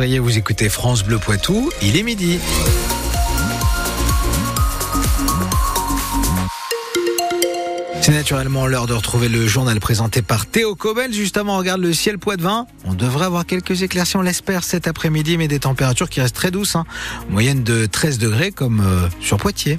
vous écoutez France Bleu Poitou, il est midi. C'est naturellement l'heure de retrouver le journal présenté par Théo Cobel. Justement, on regarde le ciel Poitvin. On devrait avoir quelques éclaircies, on l'espère, cet après-midi, mais des températures qui restent très douces. Hein. Moyenne de 13 degrés comme euh, sur Poitiers.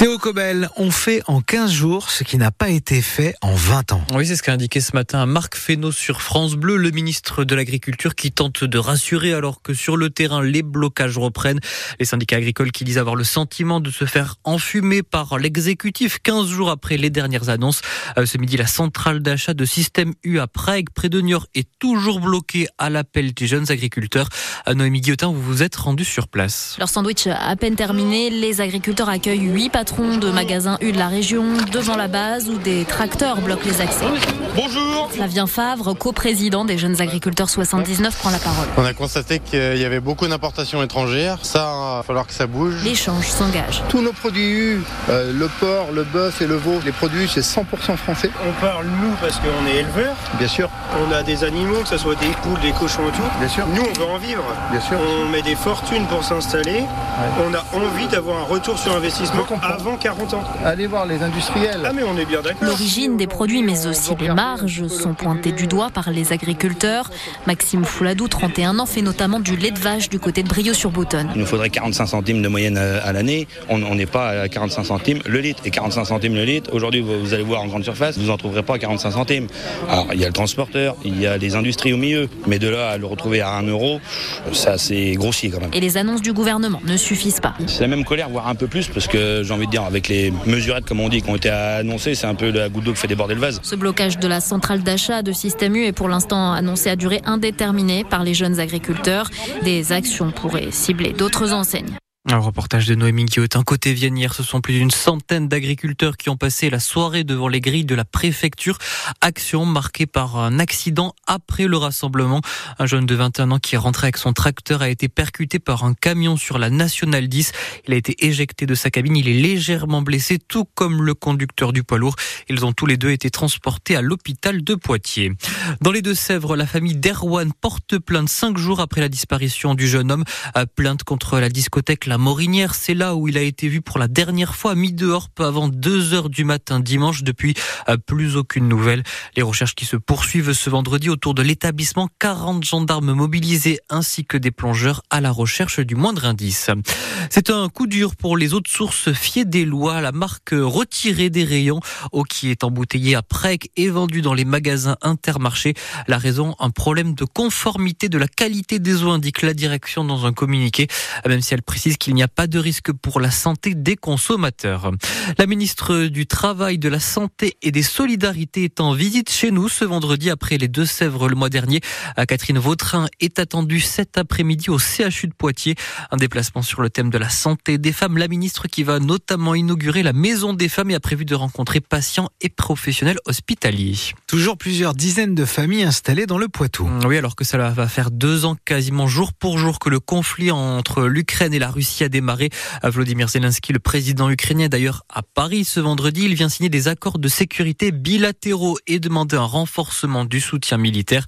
Théo Cobel, on fait en 15 jours ce qui n'a pas été fait en 20 ans. Oui, c'est ce qu'a indiqué ce matin Marc Fesneau sur France Bleu, le ministre de l'Agriculture qui tente de rassurer alors que sur le terrain, les blocages reprennent. Les syndicats agricoles qui disent avoir le sentiment de se faire enfumer par l'exécutif 15 jours après les dernières annonces. Euh, ce midi, la centrale d'achat de Système U à Prague, près de Niort, est toujours bloquée à l'appel des jeunes agriculteurs. Euh, Noémie Guillotin, vous vous êtes rendu sur place. Leur sandwich à peine terminé, les agriculteurs accueillent 8 patrons de magasins U de la région devant la base où des tracteurs bloquent les accès. Bonjour Flavien Favre, coprésident des jeunes agriculteurs 79, prend la parole. On a constaté qu'il y avait beaucoup d'importations étrangères. Ça, il va falloir que ça bouge. L'échange s'engage. Tous nos produits U, euh, le porc, le bœuf et le veau, les produits, c'est 100% français. On parle nous parce qu'on est éleveurs. Bien sûr. On a des animaux, que ce soit des poules, des cochons et tout. Bien sûr. Nous, on veut en vivre. Bien sûr. On met des fortunes pour s'installer. On a envie d'avoir un retour sur investissement avant 40 ans. Allez voir les industriels. Ah mais on est bien d'accord. L'origine des produits, mais aussi les marges, sont pointées du doigt par les agriculteurs. Maxime Fouladou, 31 ans, fait notamment du lait de vache du côté de Brio-sur-Boutonne. Il nous faudrait 45 centimes de moyenne à, à l'année. On n'est pas à 45 centimes le litre. Et 45 centimes le litre, aujourd'hui, vous, vous allez voir en grande surface, vous n'en trouverez pas à 45 centimes. Alors, il y a le transporteur, il y a les industries au milieu. Mais de là à le retrouver à 1 euro, ça, c'est grossier quand même. Et les annonces du gouvernement ne suffisent pas. C'est la même colère, voire un peu plus, parce que j'ai envie de avec les mesurettes, comme on dit, qui ont été annoncées, c'est un peu la goutte d'eau qui fait déborder le vase. Ce blocage de la centrale d'achat de Système U est pour l'instant annoncé à durée indéterminée par les jeunes agriculteurs. Des actions pourraient cibler d'autres enseignes. Un reportage de Noémie Guillotin. Côté Vienne, hier, ce sont plus d'une centaine d'agriculteurs qui ont passé la soirée devant les grilles de la préfecture. Action marquée par un accident après le rassemblement. Un jeune de 21 ans qui rentré avec son tracteur a été percuté par un camion sur la Nationale 10. Il a été éjecté de sa cabine. Il est légèrement blessé, tout comme le conducteur du poids lourd. Ils ont tous les deux été transportés à l'hôpital de Poitiers. Dans les Deux-Sèvres, la famille d'Erwan porte plainte cinq jours après la disparition du jeune homme. Plainte contre la discothèque Morinière. C'est là où il a été vu pour la dernière fois mis dehors peu avant 2 heures du matin dimanche. Depuis, plus aucune nouvelle. Les recherches qui se poursuivent ce vendredi autour de l'établissement. 40 gendarmes mobilisés ainsi que des plongeurs à la recherche du moindre indice. C'est un coup dur pour les autres sources fiées des lois. La marque retirée des rayons, eau qui est embouteillée à Prec et vendue dans les magasins intermarchés. La raison, un problème de conformité de la qualité des eaux, indique la direction dans un communiqué, même si elle précise qu'il n'y a pas de risque pour la santé des consommateurs. La ministre du Travail, de la Santé et des Solidarités est en visite chez nous ce vendredi après les Deux-Sèvres le mois dernier. Catherine Vautrin est attendue cet après-midi au CHU de Poitiers. Un déplacement sur le thème de la santé des femmes. La ministre qui va notamment inaugurer la Maison des femmes et a prévu de rencontrer patients et professionnels hospitaliers. Toujours plusieurs dizaines de familles installées dans le Poitou. Oui, alors que cela va faire deux ans quasiment jour pour jour que le conflit entre l'Ukraine et la Russie a démarré. Vladimir Zelensky, le président ukrainien, d'ailleurs à Paris ce vendredi, il vient signer des accords de sécurité bilatéraux et demander un renforcement du soutien militaire.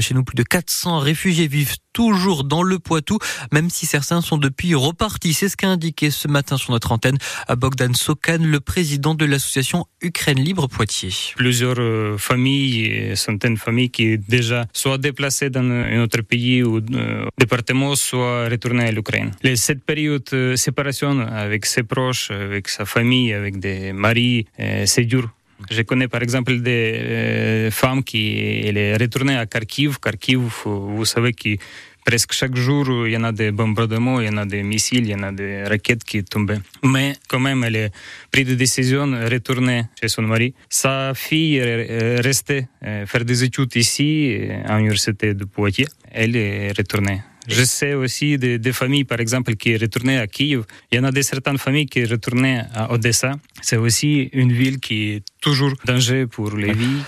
Chez nous, plus de 400 réfugiés vivent toujours dans le Poitou, même si certains sont depuis repartis. C'est ce qu'a indiqué ce matin sur notre antenne à Bogdan Sokan, le président de l'association Ukraine Libre Poitiers. Plusieurs familles, centaines de familles qui déjà soit déplacées dans un autre pays ou euh, département, soit retournées à l'Ukraine. Cette période de séparation avec ses proches, avec sa famille, avec des maris, c'est dur. Je connais par exemple des euh, femmes qui elle est retournée à Kharkiv. Kharkiv, vous savez que presque chaque jour, il y a des bombardements, il y a des missiles, il y a des raquettes qui tombent. Mais quand même, elle a pris des décisions retourner chez son mari. Sa fille est restée faire des études ici, à l'université de Poitiers. Elle est retournée. Je sais aussi des, des, familles, par exemple, qui retournaient à Kiev. Il y en a des certaines familles qui retournaient à Odessa. C'est aussi une ville qui est toujours danger pour les vies.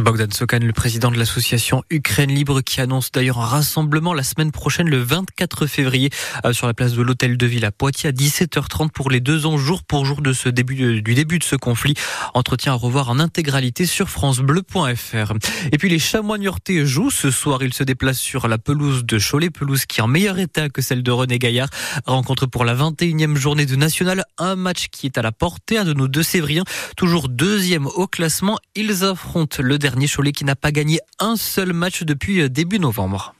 Bogdan Sokan, le président de l'association Ukraine Libre, qui annonce d'ailleurs un rassemblement la semaine prochaine, le 24 février, euh, sur la place de l'Hôtel de Ville à Poitiers à 17h30 pour les deux ans, jour pour jour de ce début, du début de ce conflit. Entretien à revoir en intégralité sur francebleu.fr. Et puis les chamois niortais jouent ce soir. Ils se déplacent sur la pelouse de Cholet, pelouse qui est en meilleur état que celle de René Gaillard. Rencontre pour la 21e journée de National, un match qui est à la portée, de nos deux Sévriens, toujours deuxième au classement. Ils affrontent le Cholet qui n'a pas gagné un seul match depuis euh, début novembre.